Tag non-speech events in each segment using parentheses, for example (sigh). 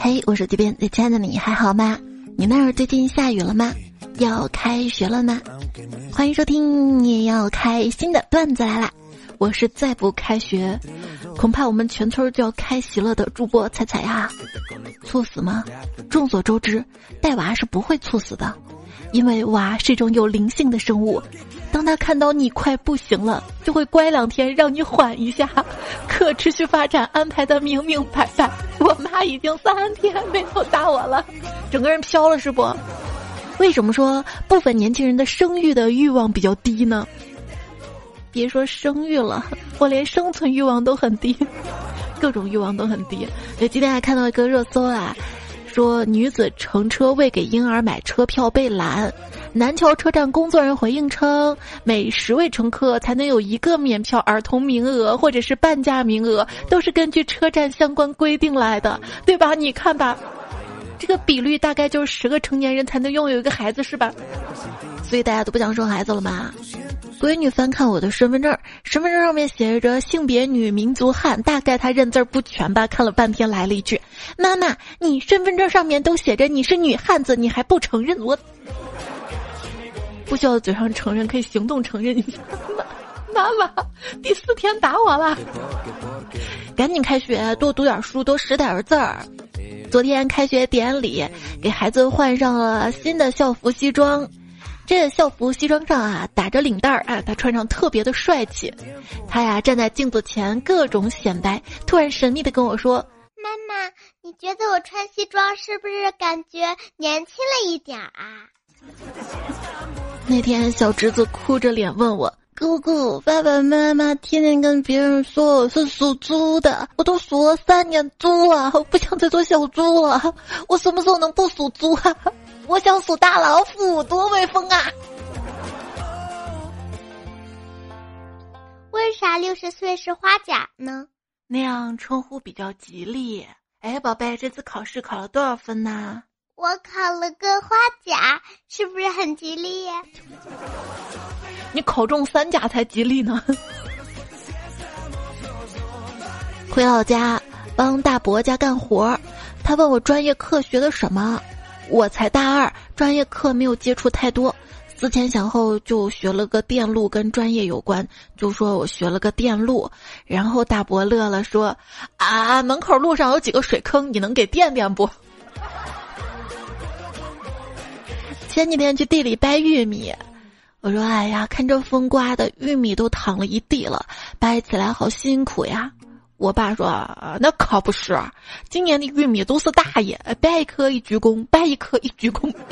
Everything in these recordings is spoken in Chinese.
嘿，我手机边最亲爱的你还好吗？你那儿最近下雨了吗？要开学了吗？欢迎收听，你也要开新的段子来啦！我是再不开学，恐怕我们全村就要开席了的主播彩彩呀！猝死吗？众所周知，带娃是不会猝死的，因为娃是一种有灵性的生物。当他看到你快不行了，就会乖两天，让你缓一下，可持续发展安排的明明白白。我妈已经三天没有打我了，整个人飘了是不？为什么说部分年轻人的生育的欲望比较低呢？别说生育了，我连生存欲望都很低，各种欲望都很低。就今天还看到一个热搜啊，说女子乘车为给婴儿买车票被拦。南桥车站工作人员回应称，每十位乘客才能有一个免票儿童名额，或者是半价名额，都是根据车站相关规定来的，对吧？你看吧，这个比率大概就是十个成年人才能拥有一个孩子，是吧？所以大家都不想生孩子了吗？闺女翻看我的身份证，身份证上面写着性别女，民族汉，大概她认字儿不全吧？看了半天，来了一句：“妈妈，你身份证上面都写着你是女汉子，你还不承认我？”不需要嘴上承认，可以行动承认一下。(laughs) 妈妈，第四天打我了，赶紧开学，多读点书，多识点字儿。昨天开学典礼，给孩子换上了新的校服西装。这校服西装上啊，打着领带儿，啊，他穿上特别的帅气。他呀站在镜子前各种显摆，突然神秘的跟我说：“妈妈，你觉得我穿西装是不是感觉年轻了一点儿啊？”那天，小侄子哭着脸问我：“姑姑，爸爸妈妈天天跟别人说我是属猪的，我都属了三年猪了，我不想再做小猪了。我什么时候能不属猪啊？我想属大老虎，多威风啊！”为啥六十岁是花甲呢？那样称呼比较吉利。哎，宝贝，这次考试考了多少分呢？我考了个花甲，是不是很吉利？你考中三甲才吉利呢。(laughs) 回老家帮大伯家干活，他问我专业课学的什么，我才大二，专业课没有接触太多，思前想后就学了个电路，跟专业有关，就说我学了个电路。然后大伯乐了，说：“啊，门口路上有几个水坑，你能给垫垫不？”前几天去地里掰玉米，我说：“哎呀，看这风刮的，玉米都躺了一地了，掰起来好辛苦呀。”我爸说：“那可不是，今年的玉米都是大爷，掰一颗一鞠躬，掰一颗一鞠躬。(laughs) ”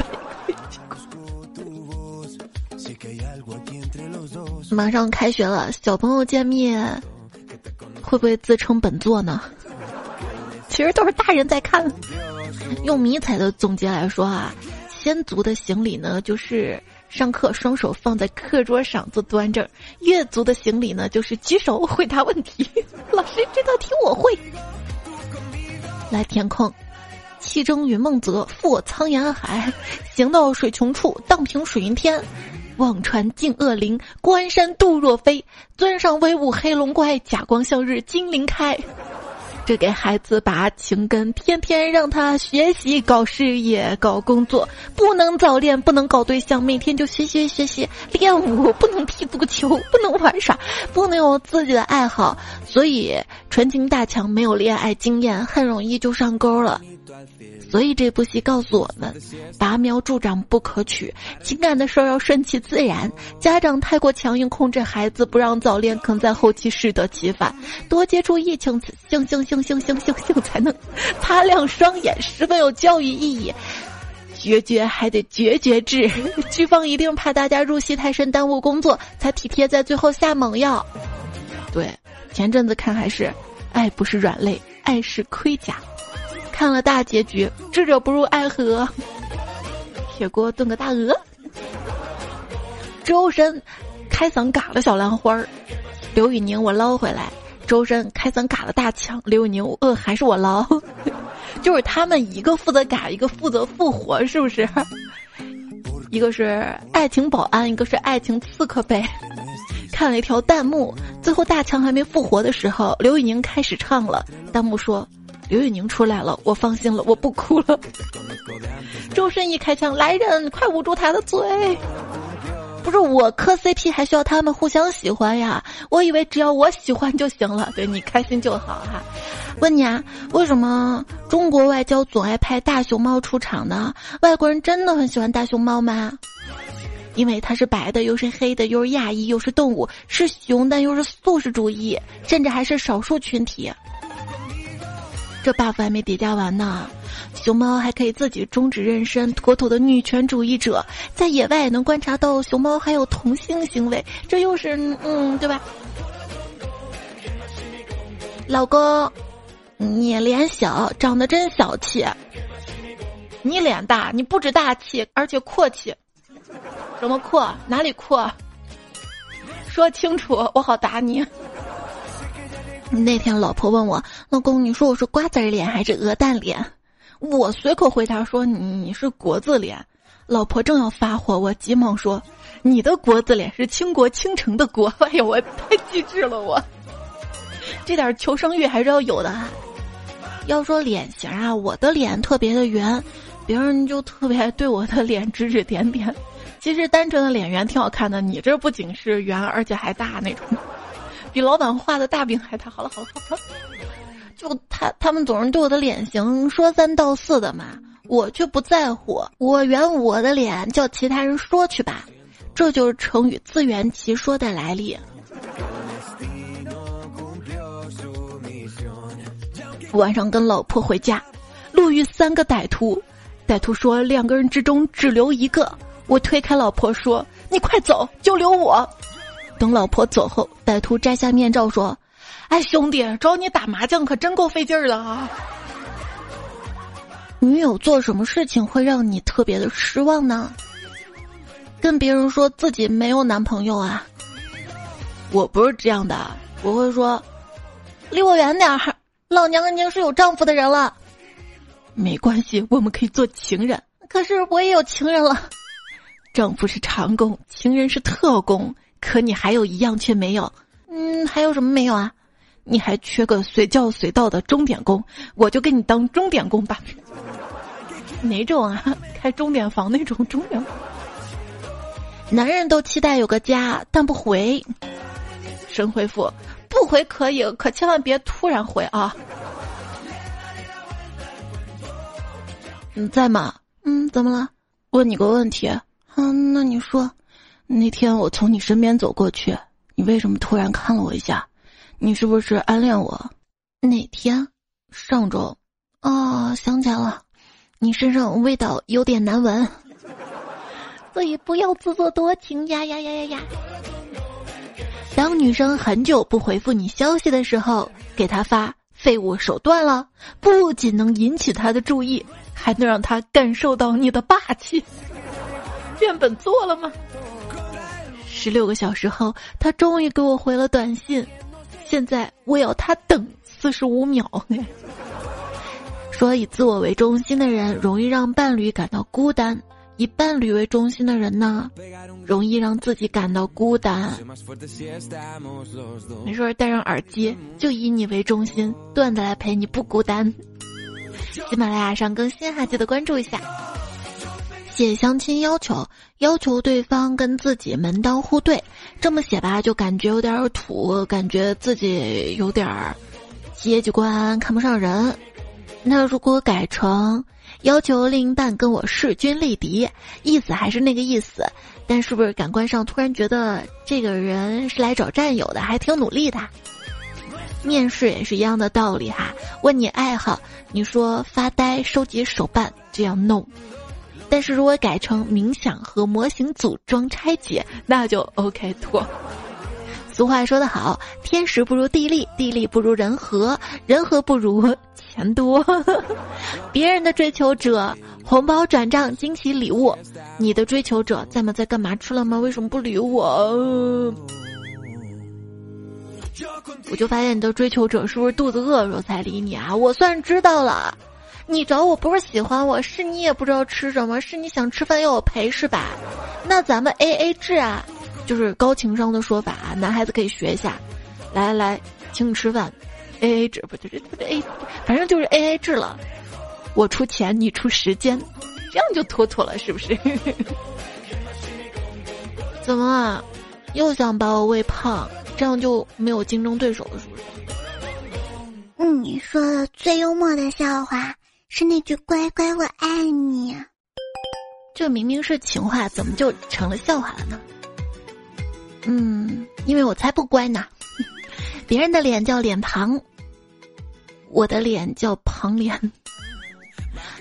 马上开学了，小朋友见面会不会自称本座呢？其实都是大人在看。用迷彩的总结来说啊。先族的行礼呢，就是上课双手放在课桌上做端正；月族的行礼呢，就是举手回答问题。(laughs) 老师，这道题我会。来填空：气蒸云梦泽，覆苍岩海，行到水穷处，荡平水云天。望穿尽恶灵，关山度若飞。尊上威武黑龙怪，甲光向日金鳞开。这给孩子拔情根，天天让他学习、搞事业、搞工作，不能早恋，不能搞对象，每天就学习学习练舞，不能踢足球，不能玩耍，不能有自己的爱好。所以纯情大强没有恋爱经验，很容易就上钩了。所以这部戏告诉我们，拔苗助长不可取，情感的事儿要顺其自然。家长太过强硬控制孩子，不让早恋，可能在后期适得其反。多接触异性，性性性性性性性才能擦亮双眼，十分有教育意义。决绝还得决绝治，剧方一定怕大家入戏太深耽误工作，才体贴在最后下猛药。对，前阵子看还是，爱不是软肋，爱是盔甲。看了大结局，智者不入爱河。铁锅炖个大鹅。周深开嗓嘎了小兰花儿，刘宇宁我捞回来。周深开嗓嘎了大强，刘宇宁呃还是我捞。(laughs) 就是他们一个负责嘎，一个负责复活，是不是？一个是爱情保安，一个是爱情刺客呗。看了一条弹幕，最后大强还没复活的时候，刘宇宁开始唱了。弹幕说。刘宇宁出来了，我放心了，我不哭了。周深一开枪，来人，快捂住他的嘴！不是我磕 CP 还需要他们互相喜欢呀？我以为只要我喜欢就行了，对你开心就好哈。问你啊，为什么中国外交总爱派大熊猫出场呢？外国人真的很喜欢大熊猫吗？因为它是白的，又是黑的，又是亚裔，又是动物，是熊，但又是素食主义，甚至还是少数群体。这 buff 还没叠加完呢，熊猫还可以自己终止妊娠，妥妥的女权主义者。在野外能观察到熊猫还有同性行为，这又是嗯，对吧？老公，你脸小，长得真小气。你脸大，你不止大气，而且阔气。什么阔？哪里阔？说清楚，我好打你。那天老婆问我：“老公，你说我是瓜子脸还是鹅蛋脸？”我随口回答说：“你是国字脸。”老婆正要发火，我急忙说：“你的国字脸是倾国倾城的国。(laughs) ”哎呀，我太机智了，我这点求生欲还是要有的。要说脸型啊，我的脸特别的圆，别人就特别对我的脸指指点点。其实单纯的脸圆挺好看的，你这不仅是圆，而且还大那种，比老板画的大饼还大。好了好了好了，就他他们总是对我的脸型说三道四的嘛，我却不在乎，我圆我的脸，叫其他人说去吧，这就是成语自圆其说的来历。晚上跟老婆回家，路遇三个歹徒，歹徒说两个人之中只留一个。我推开老婆说：“你快走，就留我。”等老婆走后，歹徒摘下面罩说：“哎，兄弟，找你打麻将可真够费劲儿的啊！”女友做什么事情会让你特别的失望呢？跟别人说自己没有男朋友啊？我不是这样的，我会说：“离我远点儿，老娘已经是有丈夫的人了。”没关系，我们可以做情人。可是我也有情人了。(laughs) 丈夫是长工，情人是特工，可你还有一样却没有。嗯，还有什么没有啊？你还缺个随叫随到的钟点工，我就给你当钟点工吧。(laughs) 哪种啊？(laughs) 开钟点房那种钟点。男人都期待有个家，但不回。神回复：不回可以，可千万别突然回啊。你在吗？嗯，怎么了？问你个问题。嗯，那你说，那天我从你身边走过去，你为什么突然看了我一下？你是不是暗恋我？哪天？上周？哦，想起来了，你身上味道有点难闻，(laughs) 所以不要自作多情呀呀呀呀呀！当女生很久不回复你消息的时候，给她发“废物手段了”，不仅能引起她的注意，还能让她感受到你的霸气。(laughs) 变本做了吗？十六个小时后，他终于给我回了短信。现在我要他等四十五秒。(laughs) 说以自我为中心的人容易让伴侣感到孤单，以伴侣为中心的人呢，容易让自己感到孤单。没事，戴上耳机，就以你为中心，段子来陪你不孤单。喜马拉雅上更新哈，记得关注一下。写相亲要求，要求对方跟自己门当户对，这么写吧，就感觉有点土，感觉自己有点儿阶级观看不上人。那如果改成要求另一半跟我势均力敌，意思还是那个意思，但是不是感官上突然觉得这个人是来找战友的，还挺努力的。面试也是一样的道理哈，问你爱好，你说发呆、收集手办，这样弄。但是如果改成冥想和模型组装拆解，那就 OK 妥。俗话说得好，天时不如地利，地利不如人和，人和不如钱多。(laughs) 别人的追求者，红包转账、惊喜礼物；你的追求者，在吗？在干嘛？吃了吗？为什么不理我？我就发现你的追求者是不是肚子饿时候才理你啊？我算知道了。你找我不是喜欢我，是你也不知道吃什么，是你想吃饭要我陪是吧？那咱们 A A 制啊，就是高情商的说法啊，男孩子可以学一下。来来来，请你吃饭，A A 制不就是 A，反正就是 A A 制了。我出钱，你出时间，这样就妥妥了，是不是？(laughs) 怎么啊？又想把我喂胖，这样就没有竞争对手了，是不是？你说的最幽默的笑话是那句“乖乖，我爱你”。这明明是情话，怎么就成了笑话了呢？嗯，因为我才不乖呢。(laughs) 别人的脸叫脸庞，我的脸叫庞脸。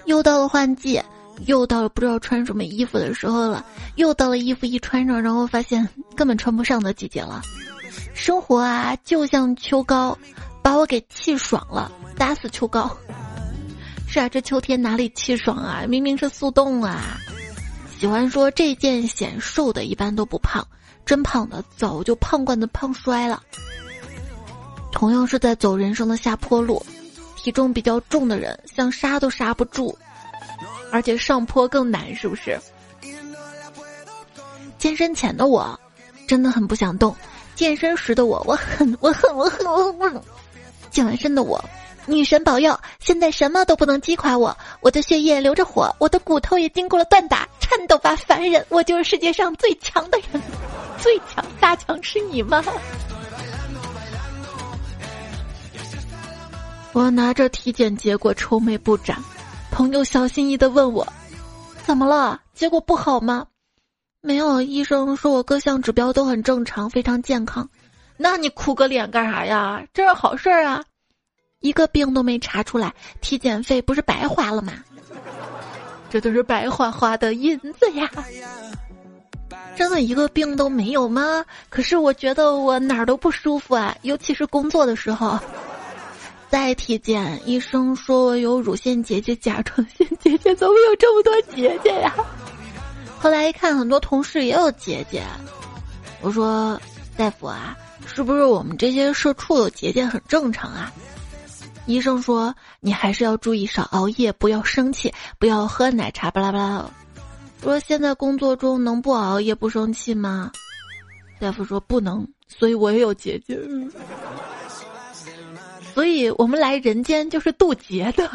又到了换季，又到了不知道穿什么衣服的时候了，又到了衣服一穿上，然后发现根本穿不上的季节了。生活啊，就像秋高，把我给气爽了，打死秋高。是啊，这秋天哪里气爽啊？明明是速冻啊！喜欢说这件显瘦的，一般都不胖，真胖的早就胖惯的胖衰了。同样是在走人生的下坡路。体重比较重的人，想刹都刹不住，而且上坡更难，是不是？健身前的我，真的很不想动；健身时的我，我恨，我恨，我恨，我恨。健完身的我，女神保佑，现在什么都不能击垮我，我的血液流着火，我的骨头也经过了锻打，颤抖吧，凡人，我就是世界上最强的人，最强大强是你吗？我拿着体检结果愁眉不展，朋友小心翼翼的问我：“怎么了？结果不好吗？”“没有，医生说我各项指标都很正常，非常健康。”“那你哭个脸干啥呀？这是好事儿啊！一个病都没查出来，体检费不是白花了吗？这都是白花花的银子呀！真的一个病都没有吗？可是我觉得我哪儿都不舒服啊，尤其是工作的时候。”再体检，医生说我有乳腺结节、甲状腺结节，怎么有这么多结节呀？后来一看，很多同事也有结节。我说：“大夫啊，是不是我们这些社畜有结节很正常啊？”医生说：“你还是要注意少熬夜，不要生气，不要喝奶茶。”巴拉巴拉。说现在工作中能不熬夜不生气吗？大夫说不能，所以我也有结节。所以我们来人间就是渡劫的，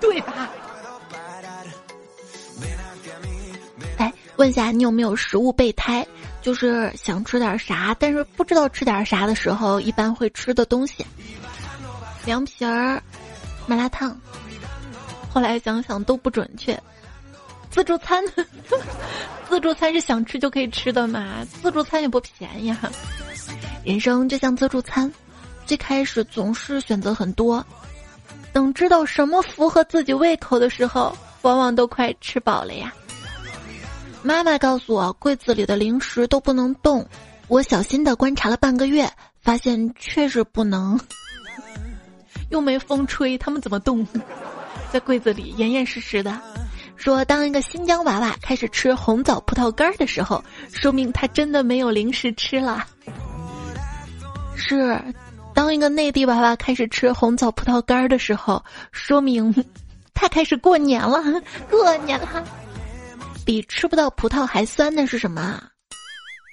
对吧？哎，问一下你有没有食物备胎？就是想吃点啥，但是不知道吃点啥的时候，一般会吃的东西。凉皮儿、麻辣烫。后来想想都不准确。自助餐，(laughs) 自助餐是想吃就可以吃的嘛？自助餐也不便宜哈。人生就像自助餐。最开始总是选择很多，等知道什么符合自己胃口的时候，往往都快吃饱了呀。妈妈告诉我，柜子里的零食都不能动。我小心的观察了半个月，发现确实不能。又没风吹，他们怎么动？(laughs) 在柜子里严严实实的。说，当一个新疆娃娃开始吃红枣葡萄干的时候，说明他真的没有零食吃了。是。当一个内地娃娃开始吃红枣葡萄干的时候，说明 (laughs) 他开始过年了。(laughs) 过年了，比吃不到葡萄还酸的是什么？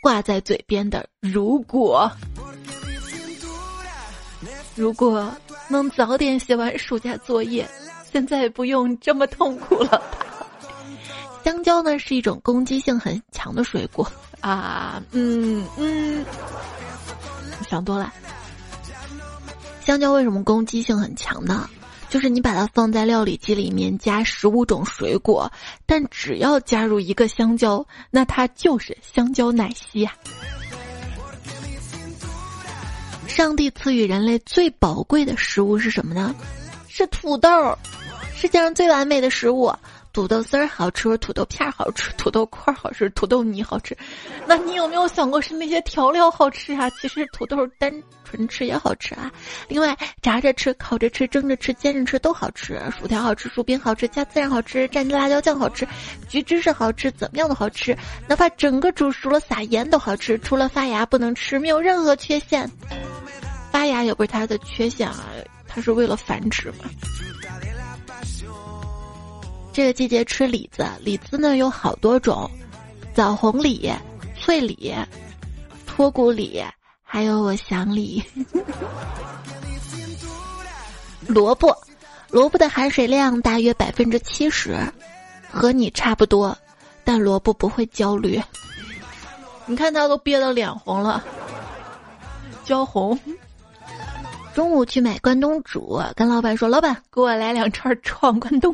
挂在嘴边的如果，如果能早点写完暑假作业，现在不用这么痛苦了。香蕉呢是一种攻击性很强的水果啊，嗯嗯，想多了。香蕉为什么攻击性很强呢？就是你把它放在料理机里面加十五种水果，但只要加入一个香蕉，那它就是香蕉奶昔呀。上帝赐予人类最宝贵的食物是什么呢？是土豆，世界上最完美的食物。土豆丝儿好吃，土豆片儿好吃，土豆块儿好吃，土豆泥好吃。那你有没有想过是那些调料好吃啊？其实土豆单纯吃也好吃啊。另外，炸着吃、烤着吃、蒸着吃、煎着吃都好吃。薯条好吃，薯饼好吃，加孜然好吃，蘸着辣椒酱好吃，橘芝士好吃，怎么样都好吃。哪怕整个煮熟了撒盐都好吃。除了发芽不能吃，没有任何缺陷。发芽也不是它的缺陷啊，它是为了繁殖嘛。这个季节吃李子，李子呢有好多种，枣红李、脆李、脱骨李，还有我想李。萝卜，萝卜的含水量大约百分之七十，和你差不多，但萝卜不会焦虑。(laughs) 你看他都憋得脸红了，焦红。中午去买关东煮，跟老板说：“老板，给我来两串闯关东。”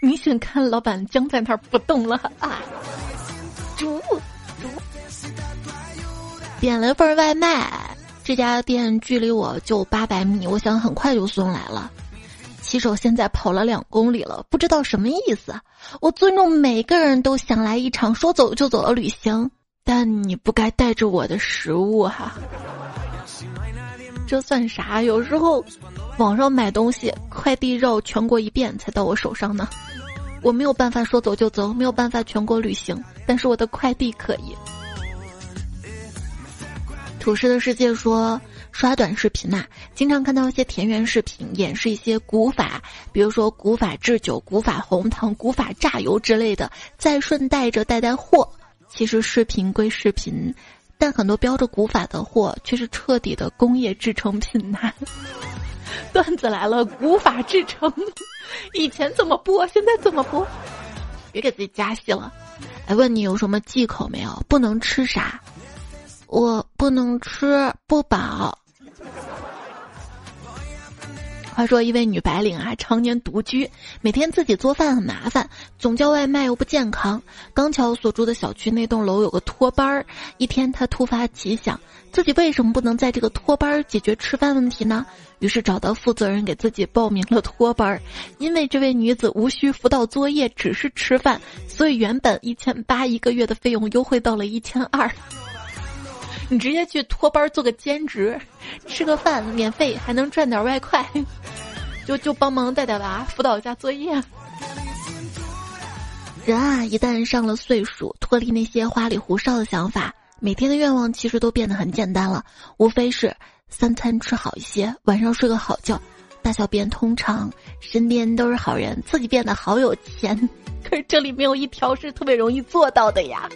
明显看老板僵在那儿不动了啊！煮，点了份外卖，这家店距离我就八百米，我想很快就送来了。骑手现在跑了两公里了，不知道什么意思。我尊重每个人都想来一场说走就走的旅行，但你不该带着我的食物哈。这算啥？有时候网上买东西，快递绕全国一遍才到我手上呢。我没有办法说走就走，没有办法全国旅行，但是我的快递可以。土师的世界说，刷短视频嘛，经常看到一些田园视频，演示一些古法，比如说古法制酒、古法红糖、古法榨油之类的，再顺带着带带货。其实视频归视频。但很多标着古法的货却是彻底的工业制成品呐！(laughs) 段子来了，古法制成，以前怎么播，现在怎么播？别给自己加戏了。哎，问你有什么忌口没有？不能吃啥？我不能吃不饱。话说，一位女白领啊，常年独居，每天自己做饭很麻烦，总叫外卖又不健康。刚巧所住的小区那栋楼有个托班儿，一天她突发奇想，自己为什么不能在这个托班儿解决吃饭问题呢？于是找到负责人给自己报名了托班儿。因为这位女子无需辅导作业，只是吃饭，所以原本一千八一个月的费用优惠到了一千二。你直接去托班做个兼职，吃个饭免费，还能赚点外快，就就帮忙带带娃，辅导一下作业。人啊，一旦上了岁数，脱离那些花里胡哨的想法，每天的愿望其实都变得很简单了，无非是三餐吃好一些，晚上睡个好觉，大小便通畅，身边都是好人，自己变得好有钱。(laughs) 可是这里没有一条是特别容易做到的呀。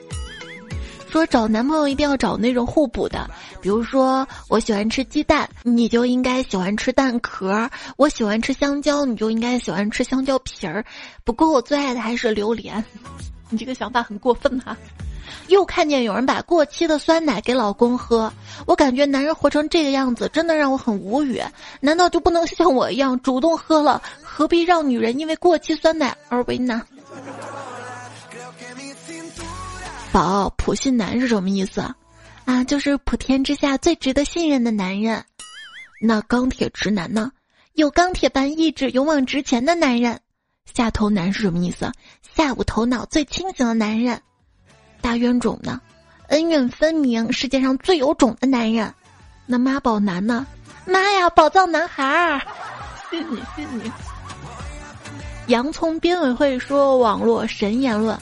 说找男朋友一定要找那种互补的，比如说我喜欢吃鸡蛋，你就应该喜欢吃蛋壳；我喜欢吃香蕉，你就应该喜欢吃香蕉皮儿。不过我最爱的还是榴莲，(laughs) 你这个想法很过分哈！又看见有人把过期的酸奶给老公喝，我感觉男人活成这个样子真的让我很无语。难道就不能像我一样主动喝了？何必让女人因为过期酸奶而为难？宝普信男是什么意思？啊，啊就是普天之下最值得信任的男人。那钢铁直男呢？有钢铁般意志、勇往直前的男人。下头男是什么意思？下午头脑最清醒的男人。大冤种呢？恩怨分明、世界上最有种的男人。那妈宝男呢？妈呀，宝藏男孩儿！信你信你。洋葱编委会说网络神言论。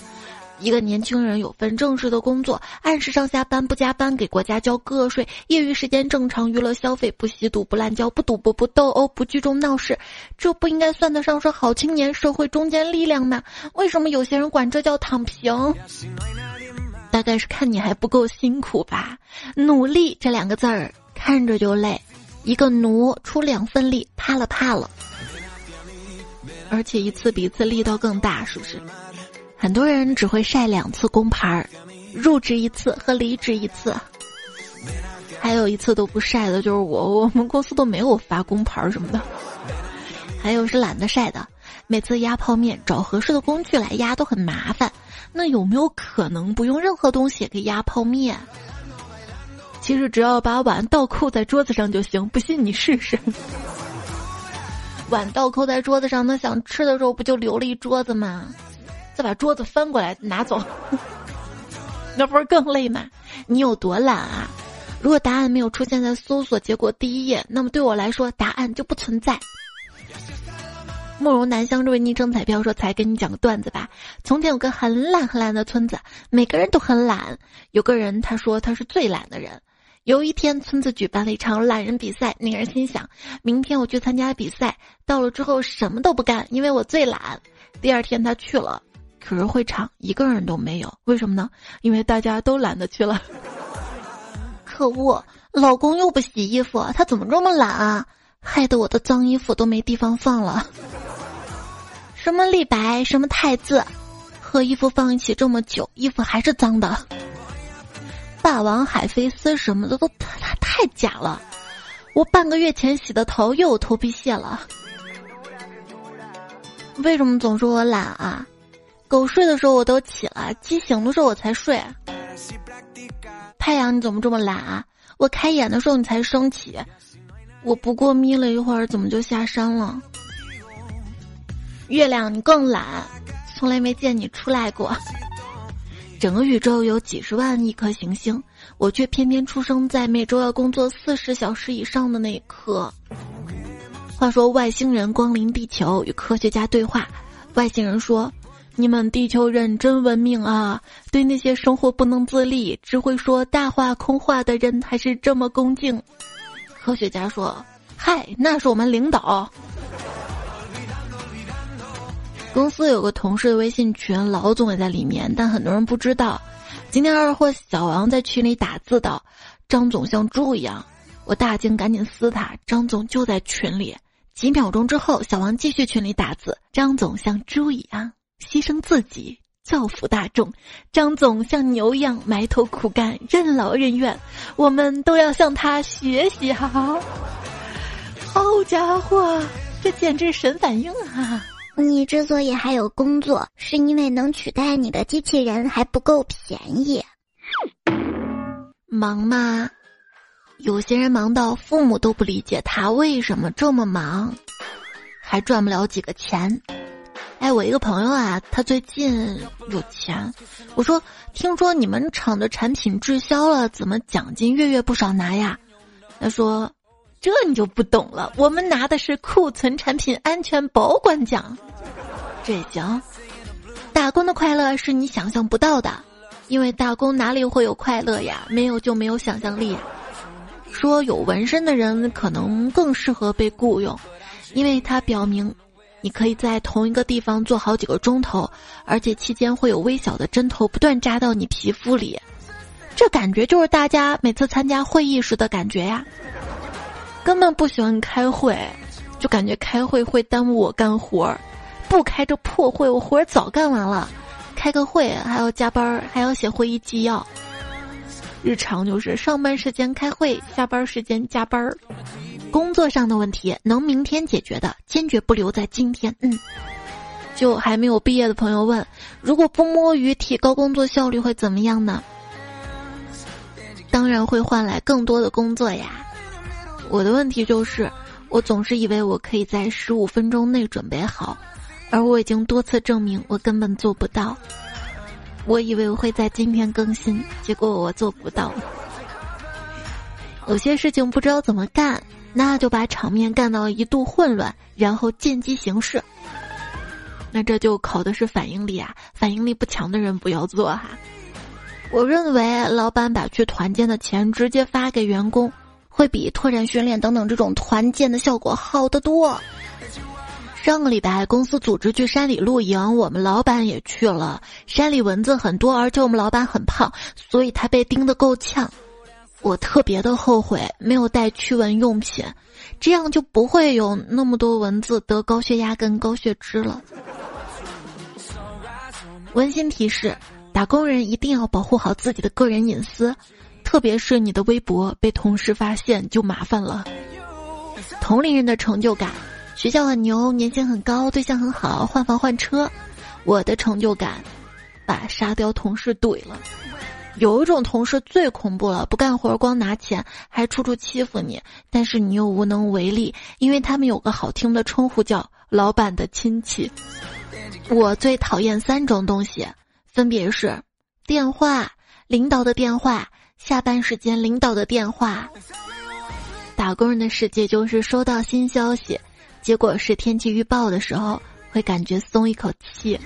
一个年轻人有份正式的工作，按时上下班，不加班，给国家交个税，业余时间正常娱乐消费，不吸毒，不滥交，不赌博，不斗殴，不聚众闹事，这不应该算得上是好青年、社会中坚力量吗？为什么有些人管这叫躺平？大概是看你还不够辛苦吧。努力这两个字儿看着就累，一个奴出两份力，怕了怕了，而且一次比一次力道更大，是不是？很多人只会晒两次工牌儿，入职一次和离职一次，还有一次都不晒的，就是我。我们公司都没有发工牌儿什么的，还有是懒得晒的。每次压泡面找合适的工具来压都很麻烦，那有没有可能不用任何东西给压泡面？其实只要把碗倒扣在桌子上就行，不信你试试。碗倒扣在桌子上，那想吃的时候不就留了一桌子吗？再把桌子翻过来拿走，(laughs) 那不是更累吗？你有多懒啊？如果答案没有出现在搜索结果第一页，那么对我来说答案就不存在。慕容南香这位昵称彩票说：“才跟你讲个段子吧。从前有个很懒很懒的村子，每个人都很懒。有个人他说他是最懒的人。有一天，村子举办了一场懒人比赛，那人心想：明天我去参加比赛，到了之后什么都不干，因为我最懒。第二天他去了。”可是会场一个人都没有，为什么呢？因为大家都懒得去了。(laughs) 可恶，老公又不洗衣服，他怎么这么懒啊？害得我的脏衣服都没地方放了。什么立白，什么太字，和衣服放一起这么久，衣服还是脏的。霸王海飞丝什么的都太太假了。我半个月前洗的头又有头皮屑了。为什么总说我懒啊？狗睡的时候我都起了，鸡醒的时候我才睡。太阳你怎么这么懒啊？我开眼的时候你才升起，我不过眯了一会儿，怎么就下山了？月亮，你更懒，从来没见你出来过。整个宇宙有几十万亿颗行星，我却偏偏出生在每周要工作四十小时以上的那一刻。话说外星人光临地球与科学家对话，外星人说：“你们地球人真文明啊，对那些生活不能自理、只会说大话空话的人还是这么恭敬。”科学家说：“嗨，那是我们领导。”公司有个同事的微信群，老总也在里面，但很多人不知道。今天二货小王在群里打字道：“张总像猪一样。”我大惊，赶紧撕他。张总就在群里。几秒钟之后，小王继续群里打字：“张总像猪一样牺牲自己，造福大众；张总像牛一样埋头苦干，任劳任怨。我们都要向他学习好。”好家伙，这简直神反应啊！你之所以还有工作，是因为能取代你的机器人还不够便宜。忙吗？有些人忙到父母都不理解他为什么这么忙，还赚不了几个钱。哎，我一个朋友啊，他最近有钱。我说，听说你们厂的产品滞销了，怎么奖金月月不少拿呀？他说。这你就不懂了，我们拿的是库存产品安全保管奖，这行。打工的快乐是你想象不到的，因为打工哪里会有快乐呀？没有就没有想象力。说有纹身的人可能更适合被雇佣，因为它表明你可以在同一个地方做好几个钟头，而且期间会有微小的针头不断扎到你皮肤里，这感觉就是大家每次参加会议时的感觉呀。根本不喜欢开会，就感觉开会会耽误我干活儿。不开这破会，我活儿早干完了。开个会还要加班儿，还要写会议纪要。日常就是上班时间开会，下班时间加班儿。工作上的问题能明天解决的，坚决不留在今天。嗯，就还没有毕业的朋友问：如果不摸鱼，提高工作效率会怎么样呢？当然会换来更多的工作呀。我的问题就是，我总是以为我可以在十五分钟内准备好，而我已经多次证明我根本做不到。我以为我会在今天更新，结果我做不到。有些事情不知道怎么干，那就把场面干到一度混乱，然后见机行事。那这就考的是反应力啊！反应力不强的人不要做哈。我认为老板把去团建的钱直接发给员工。会比拓展训练等等这种团建的效果好得多。上个礼拜公司组织去山里露营，我们老板也去了。山里蚊子很多，而且我们老板很胖，所以他被叮得够呛。我特别的后悔没有带驱蚊用品，这样就不会有那么多蚊子得高血压跟高血脂了。温馨提示：打工人一定要保护好自己的个人隐私。特别是你的微博被同事发现就麻烦了。同龄人的成就感，学校很牛，年薪很高，对象很好，换房换车。我的成就感，把沙雕同事怼了。有一种同事最恐怖了，不干活光拿钱，还处处欺负你，但是你又无能为力，因为他们有个好听的称呼叫“老板的亲戚”。我最讨厌三种东西，分别是电话、领导的电话。下班时间，领导的电话。打工人的世界就是收到新消息，结果是天气预报的时候，会感觉松一口气，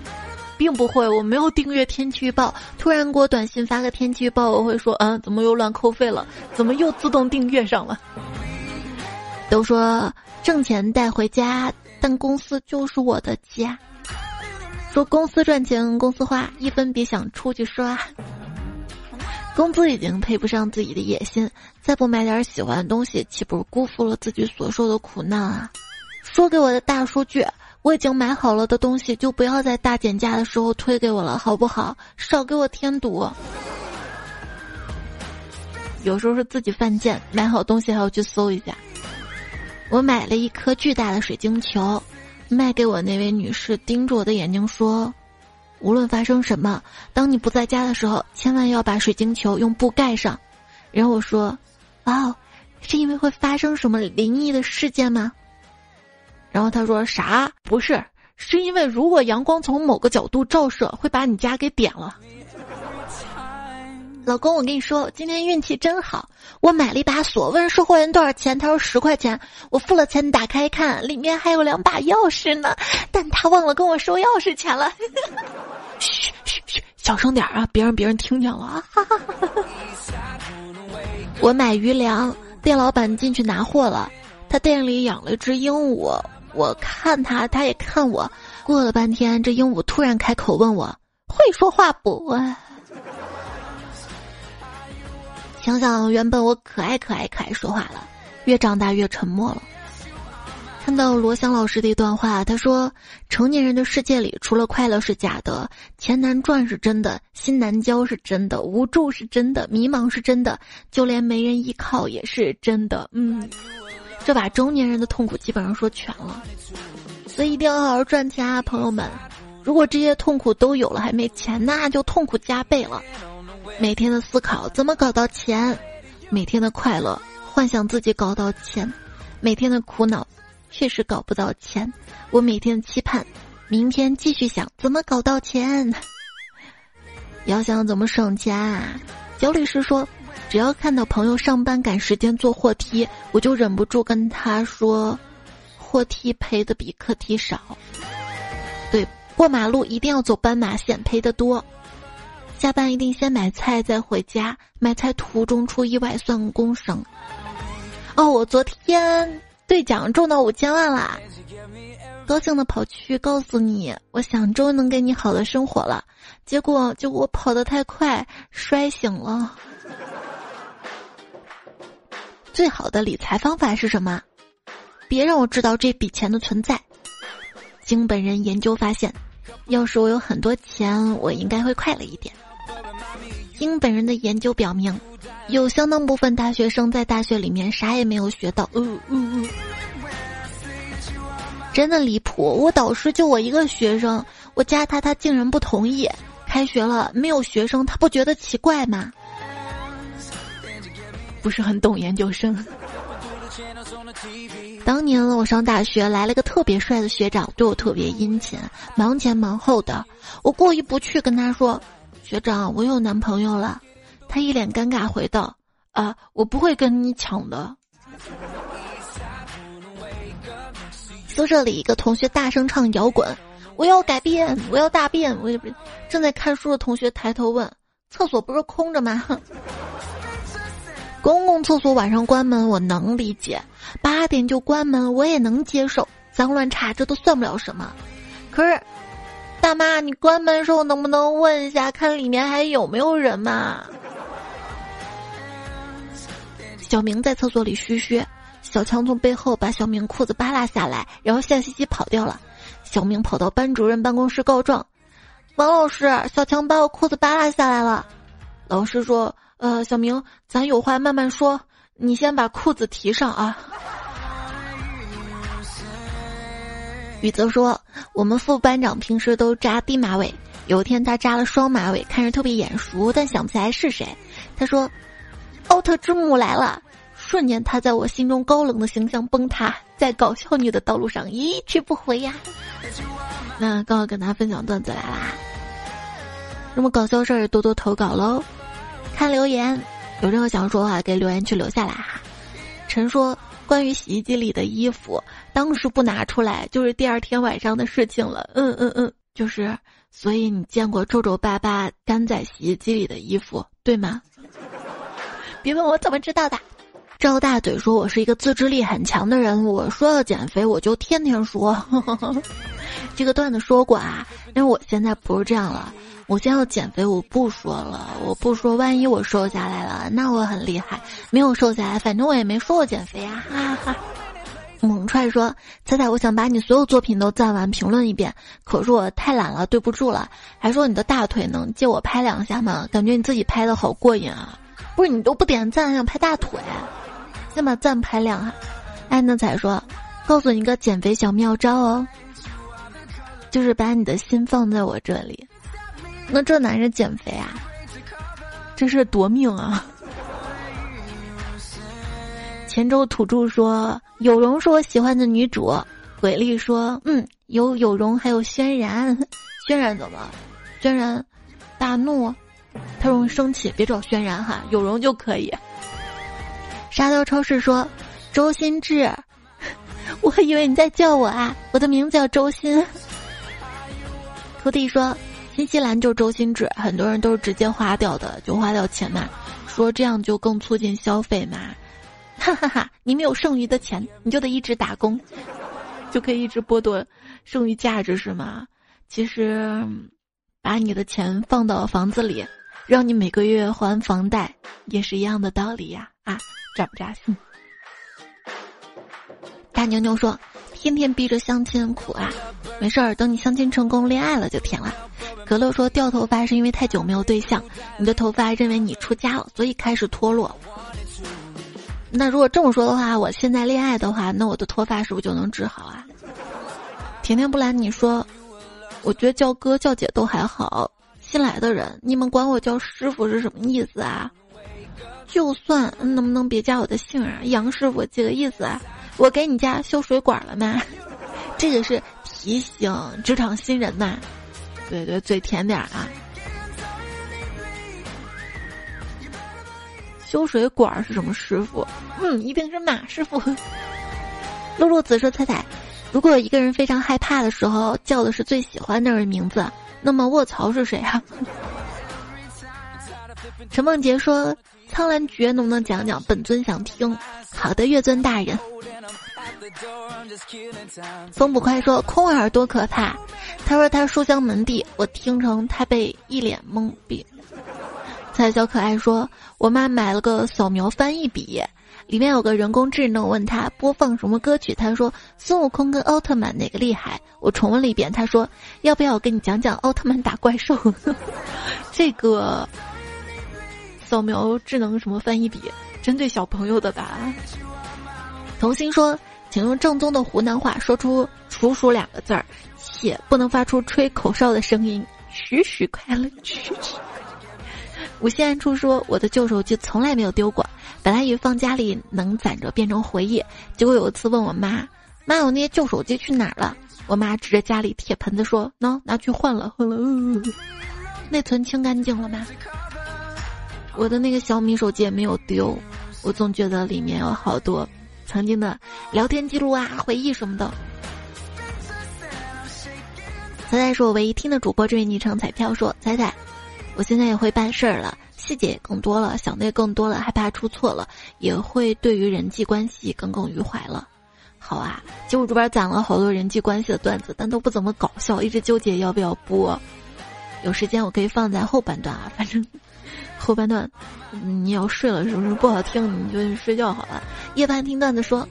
并不会。我没有订阅天气预报，突然给我短信发个天气预报，我会说：嗯，怎么又乱扣费了？怎么又自动订阅上了？都说挣钱带回家，但公司就是我的家。说公司赚钱，公司花，一分别想出去刷。工资已经配不上自己的野心，再不买点喜欢的东西，岂不是辜负了自己所受的苦难啊？说给我的大数据，我已经买好了的东西，就不要在大减价的时候推给我了，好不好？少给我添堵。有时候是自己犯贱，买好东西还要去搜一下。我买了一颗巨大的水晶球，卖给我那位女士，盯着我的眼睛说。无论发生什么，当你不在家的时候，千万要把水晶球用布盖上。然后我说：“哦，是因为会发生什么灵异的事件吗？”然后他说：“啥？不是，是因为如果阳光从某个角度照射，会把你家给点了。”老公，我跟你说，今天运气真好，我买了一把锁，问售货员多少钱，他说十块钱，我付了钱，打开一看，里面还有两把钥匙呢，但他忘了跟我收钥匙钱了。(laughs) 嘘嘘嘘，小声点啊，别让别人听见了啊！(laughs) 我买鱼粮，店老板进去拿货了，他店里养了一只鹦鹉，我看他，他也看我，过了半天，这鹦鹉突然开口问我：“会说话不？”想想原本我可爱可爱可爱说话了，越长大越沉默了。看到罗翔老师的一段话，他说：“成年人的世界里，除了快乐是假的，钱难赚是真的，心难交是真的，无助是真的，迷茫是真的，就连没人依靠也是真的。”嗯，这把中年人的痛苦基本上说全了。所以一定要好好赚钱啊，朋友们！如果这些痛苦都有了还没钱，那就痛苦加倍了。每天的思考怎么搞到钱，每天的快乐幻想自己搞到钱，每天的苦恼确实搞不到钱。我每天期盼，明天继续想怎么搞到钱。(laughs) 要想怎么省钱啊？焦律师说，只要看到朋友上班赶时间坐货梯，我就忍不住跟他说，货梯赔的比客梯少。对，过马路一定要走斑马线，赔的多。下班一定先买菜再回家，买菜途中出意外算工伤。哦，我昨天兑奖中到五千万啦，高兴的跑去告诉你，我想终于能给你好的生活了。结果就我跑得太快，摔醒了。最好的理财方法是什么？别让我知道这笔钱的存在。经本人研究发现，要是我有很多钱，我应该会快乐一点。经本人的研究表明，有相当部分大学生在大学里面啥也没有学到。嗯嗯嗯，真的离谱！我导师就我一个学生，我加他，他竟然不同意。开学了没有学生，他不觉得奇怪吗？不是很懂研究生。当年我上大学，来了个特别帅的学长，对我特别殷勤，忙前忙后的。我过意不去，跟他说。学长，我有男朋友了。他一脸尴尬回道：“啊，我不会跟你抢的。”宿舍里一个同学大声唱摇滚：“我要改变，我要大便。”我也不正在看书的同学抬头问：“厕所不是空着吗？” (laughs) 公共厕所晚上关门我能理解，八点就关门我也能接受，脏乱差这都算不了什么。可是。大妈，你关门时候能不能问一下，看里面还有没有人嘛？小明在厕所里嘘嘘，小强从背后把小明裤子扒拉下来，然后笑嘻嘻跑掉了。小明跑到班主任办公室告状：“王老师，小强把我裤子扒拉下来了。”老师说：“呃，小明，咱有话慢慢说，你先把裤子提上啊。”宇泽说：“我们副班长平时都扎低马尾，有一天他扎了双马尾，看着特别眼熟，但想不起来是谁。他说：‘奥特之母来了！’瞬间，他在我心中高冷的形象崩塌，在搞笑女的道路上一去不回呀。那刚好跟大家分享段子来啦，那么搞笑事儿多多投稿喽。看留言，有任何想说的话，给留言区留下来哈。陈说。”关于洗衣机里的衣服，当时不拿出来就是第二天晚上的事情了。嗯嗯嗯，就是，所以你见过皱皱巴巴干在洗衣机里的衣服，对吗？(laughs) 别问我怎么知道的。赵大嘴说：“我是一个自制力很强的人，我说要减肥，我就天天说。(laughs) ”这个段子说过啊，因为我现在不是这样了。我现在要减肥，我不说了，我不说，万一我瘦下来了，那我很厉害；没有瘦下来，反正我也没说我减肥啊，哈哈。猛踹说：“彩彩，我想把你所有作品都赞完评论一遍，可是我太懒了，对不住了。还说你的大腿能借我拍两下吗？感觉你自己拍的好过瘾啊！不是你都不点赞，想拍大腿，先把赞拍亮哈。”哎，那彩说：“告诉你一个减肥小妙招哦，就是把你的心放在我这里。那这男人减肥啊？这是夺命啊！”泉州土著说：“有容是我喜欢的女主。”鬼力说：“嗯，有有容，还有轩然。轩然怎么？轩然大怒，他容易生气，别找轩然哈，有容就可以。”沙雕超市说：“周心志，(laughs) 我以为你在叫我啊，我的名字叫周心。”徒弟说：“新西兰就是周心志，很多人都是直接花掉的，就花掉钱嘛，说这样就更促进消费嘛。(laughs) ”哈哈哈！你没有剩余的钱，你就得一直打工，(laughs) 就可以一直剥夺剩余价值，是吗？其实，把你的钱放到房子里，让你每个月还房贷，也是一样的道理呀！啊，扎不扎心？大牛牛说：“天天逼着相亲苦啊，没事儿，等你相亲成功、恋爱了就甜了。”格乐说：“掉头发是因为太久没有对象，你的头发认为你出家了，所以开始脱落。”那如果这么说的话，我现在恋爱的话，那我的脱发是不是就能治好啊？甜甜不拦，你说，我觉得叫哥叫姐都还好。新来的人，你们管我叫师傅是什么意思啊？就算能不能别加我的姓啊？杨师傅几个意思啊？我给你家修水管了吗？(laughs) 这个是提醒职场新人呐。对对，嘴甜点啊。修水管是什么师傅？嗯，一定是马师傅。(laughs) 露露子说：“彩彩，如果一个人非常害怕的时候叫的是最喜欢的人名字，那么卧槽是谁啊？” (laughs) 陈梦洁说：“苍兰诀能不能讲讲？本尊想听。”好的，月尊大人。风不快说：“空耳多可怕。”他说他书香门第，我听成他被一脸懵逼。彩小可爱说：“我妈买了个扫描翻译笔，里面有个人工智能，问他播放什么歌曲，他说孙悟空跟奥特曼哪个厉害？我重温了一遍，他说要不要我给你讲讲奥特曼打怪兽？(laughs) 这个扫描智能什么翻译笔，针对小朋友的吧？”童心说：“请用正宗的湖南话说出‘楚楚’两个字儿，且不能发出吹口哨的声音。许许快乐，许许。”无限暗处说：“我的旧手机从来没有丢过，本来以为放家里能攒着变成回忆，结果有一次问我妈：‘妈，我那些旧手机去哪儿了？’我妈指着家里铁盆子说：‘喏，拿去换了，换了。’内存清干净了吗？我的那个小米手机也没有丢，我总觉得里面有好多曾经的聊天记录啊、回忆什么的。”彩彩是我唯一听的主播，这位昵称彩票说：“彩彩。”我现在也会办事儿了，细节也更多了，想的也更多了，害怕出错了，也会对于人际关系耿耿于怀了。好啊，其实我这边攒了好多人际关系的段子，但都不怎么搞笑，一直纠结要不要播。有时间我可以放在后半段啊，反正后半段你要睡了是不是不好听？你就睡觉好了。夜半听段子说，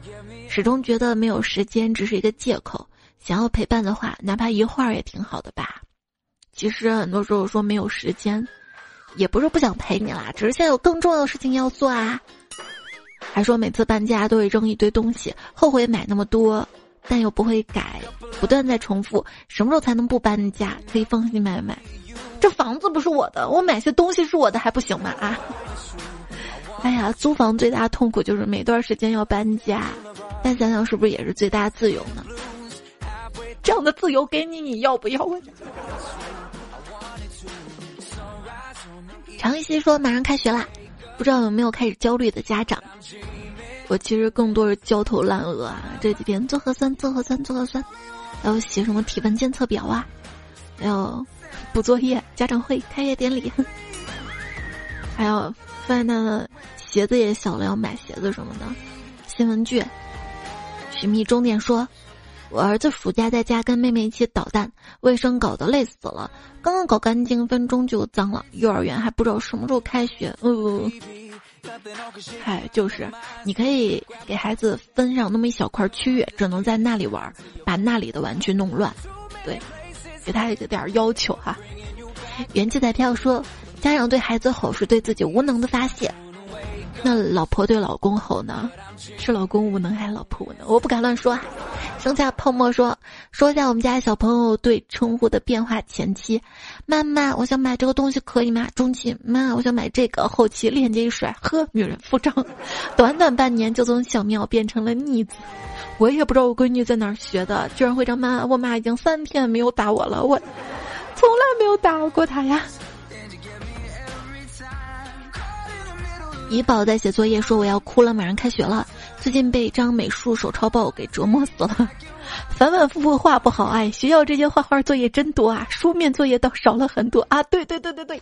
始终觉得没有时间只是一个借口，想要陪伴的话，哪怕一会儿也挺好的吧。其实很多时候说没有时间，也不是不想陪你啦，只是现在有更重要的事情要做啊。还说每次搬家都会扔一堆东西，后悔买那么多，但又不会改，不断在重复。什么时候才能不搬家？可以放心买买。这房子不是我的，我买些东西是我的还不行吗？啊！哎呀，租房最大痛苦就是每段时间要搬家，但想想是不是也是最大自由呢？这样的自由给你，你要不要？常一熙说：“马上开学啦，不知道有没有开始焦虑的家长？我其实更多是焦头烂额啊！这几天做核酸，做核酸，做核酸，还有写什么体温监测表啊，还有补作业、家长会、开业典礼，(laughs) 还有发现他的鞋子也小了，要买鞋子什么的。新闻剧，寻觅终点说，我儿子暑假在家跟妹妹一起捣蛋，卫生搞得累死了。刚刚搞干净，分钟就脏了。幼儿园还不知道什么时候开学。嗯，嗨，就是，你可以给孩子分上那么一小块区域，只能在那里玩，把那里的玩具弄乱。对，给他一个点要求哈。元气彩票说，家长对孩子吼是对自己无能的发泄。那老婆对老公吼呢？是老公无能还是老婆无能？我不敢乱说。剩下泡沫说说一下我们家小朋友对称呼的变化：前期，妈妈，我想买这个东西可以吗？中期，妈，我想买这个。后期，链接一甩，呵，女人付账。短短半年就从小喵变成了逆子。我也不知道我闺女在哪儿学的，居然会让妈，我妈已经三天没有打我了，我从来没有打过她呀。怡宝在写作业，说我要哭了，马上开学了。最近被一张美术手抄报给折磨死了，反反复复画不好。哎，学校这些画画作业真多啊，书面作业倒少了很多啊。对对对对对，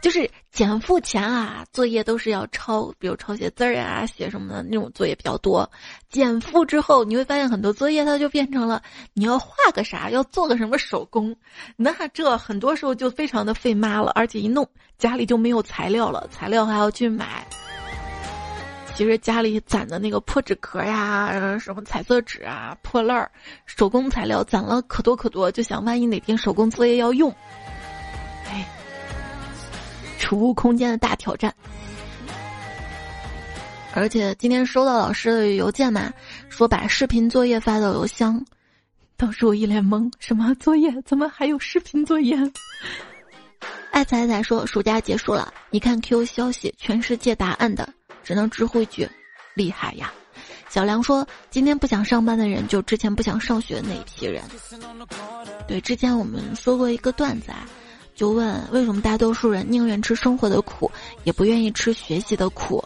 就是减负前啊，作业都是要抄，比如抄写字儿啊，写什么的那种作业比较多。减负之后，你会发现很多作业它就变成了你要画个啥，要做个什么手工，那这很多时候就非常的费妈了，而且一弄家里就没有材料了，材料还要去买。其实家里攒的那个破纸壳呀，什么彩色纸啊、破烂儿、手工材料攒了可多可多，就想万一哪天手工作业要用，储物空间的大挑战。而且今天收到老师的邮件嘛，说把视频作业发到邮箱，当时我一脸懵，什么作业？怎么还有视频作业？爱彩彩说暑假结束了，你看 Q 消息，全世界答案的。只能直呼一句，厉害呀！小梁说：“今天不想上班的人，就之前不想上学的那一批人。”对，之前我们说过一个段子啊，就问为什么大多数人宁愿吃生活的苦，也不愿意吃学习的苦？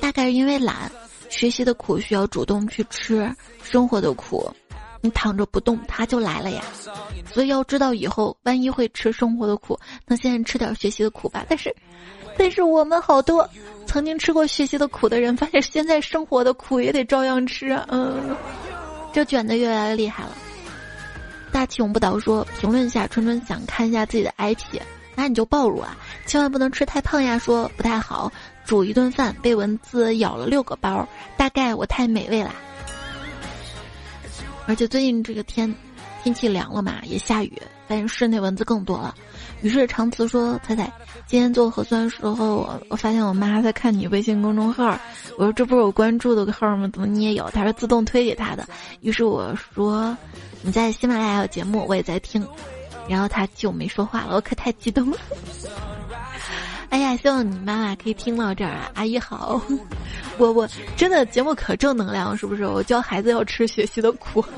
大概是因为懒，学习的苦需要主动去吃，生活的苦，你躺着不动它就来了呀。所以要知道以后万一会吃生活的苦，那现在吃点学习的苦吧。但是。但是我们好多曾经吃过学习的苦的人，发现现在生活的苦也得照样吃啊！嗯，这卷的越来越厉害了。大气永不倒说，评论一下春春想看一下自己的 IP，那你就暴露啊，千万不能吃太胖呀！说不太好，煮一顿饭被蚊子咬了六个包，大概我太美味了。而且最近这个天天气凉了嘛，也下雨，发现室内蚊子更多了。于是长辞说：“彩彩，今天做核酸时候，我我发现我妈在看你微信公众号。我说这不是我关注的号吗？怎么你也有？她说自动推给她的。于是我说你在喜马拉雅有节目，我也在听。然后她就没说话了，我可太激动了。(laughs) 哎呀，希望你妈妈可以听到这儿啊！阿姨好，(laughs) 我我真的节目可正能量，是不是？我教孩子要吃学习的苦。(laughs) ”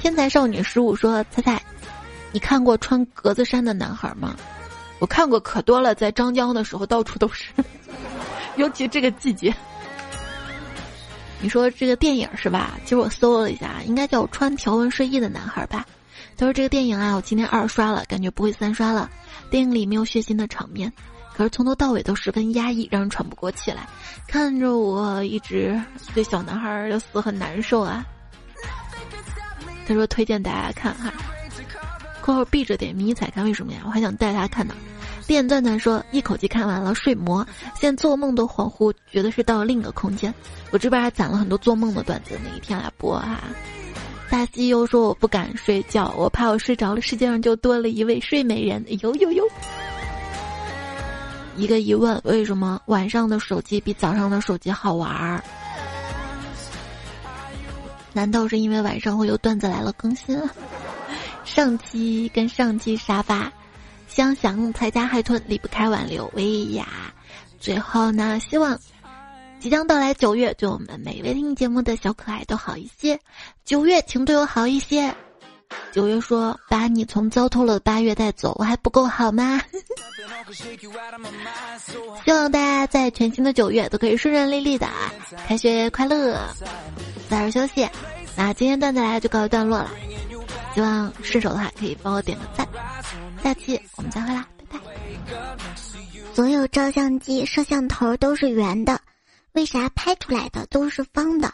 天才少女十五说：“猜猜，你看过穿格子衫的男孩吗？我看过可多了，在张江的时候到处都是，(laughs) 尤其这个季节。你说这个电影是吧？其实我搜了一下，应该叫《穿条纹睡衣的男孩》吧。他说这个电影啊，我今天二刷了，感觉不会三刷了。电影里没有血腥的场面，可是从头到尾都十分压抑，让人喘不过气来。看着我一直对小男孩的死很难受啊。”他说：“推荐大家看哈，括号闭着点迷彩看，为什么呀？我还想带他看呢。”电钻钻说：“一口气看完了，睡魔，现在做梦都恍惚，觉得是到了另一个空间。”我这边还攒了很多做梦的段子，哪一天来播哈？大西又说：“我不敢睡觉，我怕我睡着了，世界上就多了一位睡美人。”呦呦呦！一个疑问：为什么晚上的手机比早上的手机好玩儿？难道是因为晚上会有段子来了更新？(laughs) 上期跟上期沙发，香祥财家海豚离不开挽留薇娅。最后呢，希望即将到来九月，对我们每位听节目的小可爱都好一些。九月，请对我好一些。九月说：“把你从糟透了的八月带走，我还不够好吗？” (laughs) 希望大家在全新的九月都可以顺顺利利的啊，开学快乐。早点休息，那今天段子来就告一段落了。希望顺手的话可以帮我点个赞。下期我们再会啦，拜拜。所有照相机摄像头都是圆的，为啥拍出来的都是方的？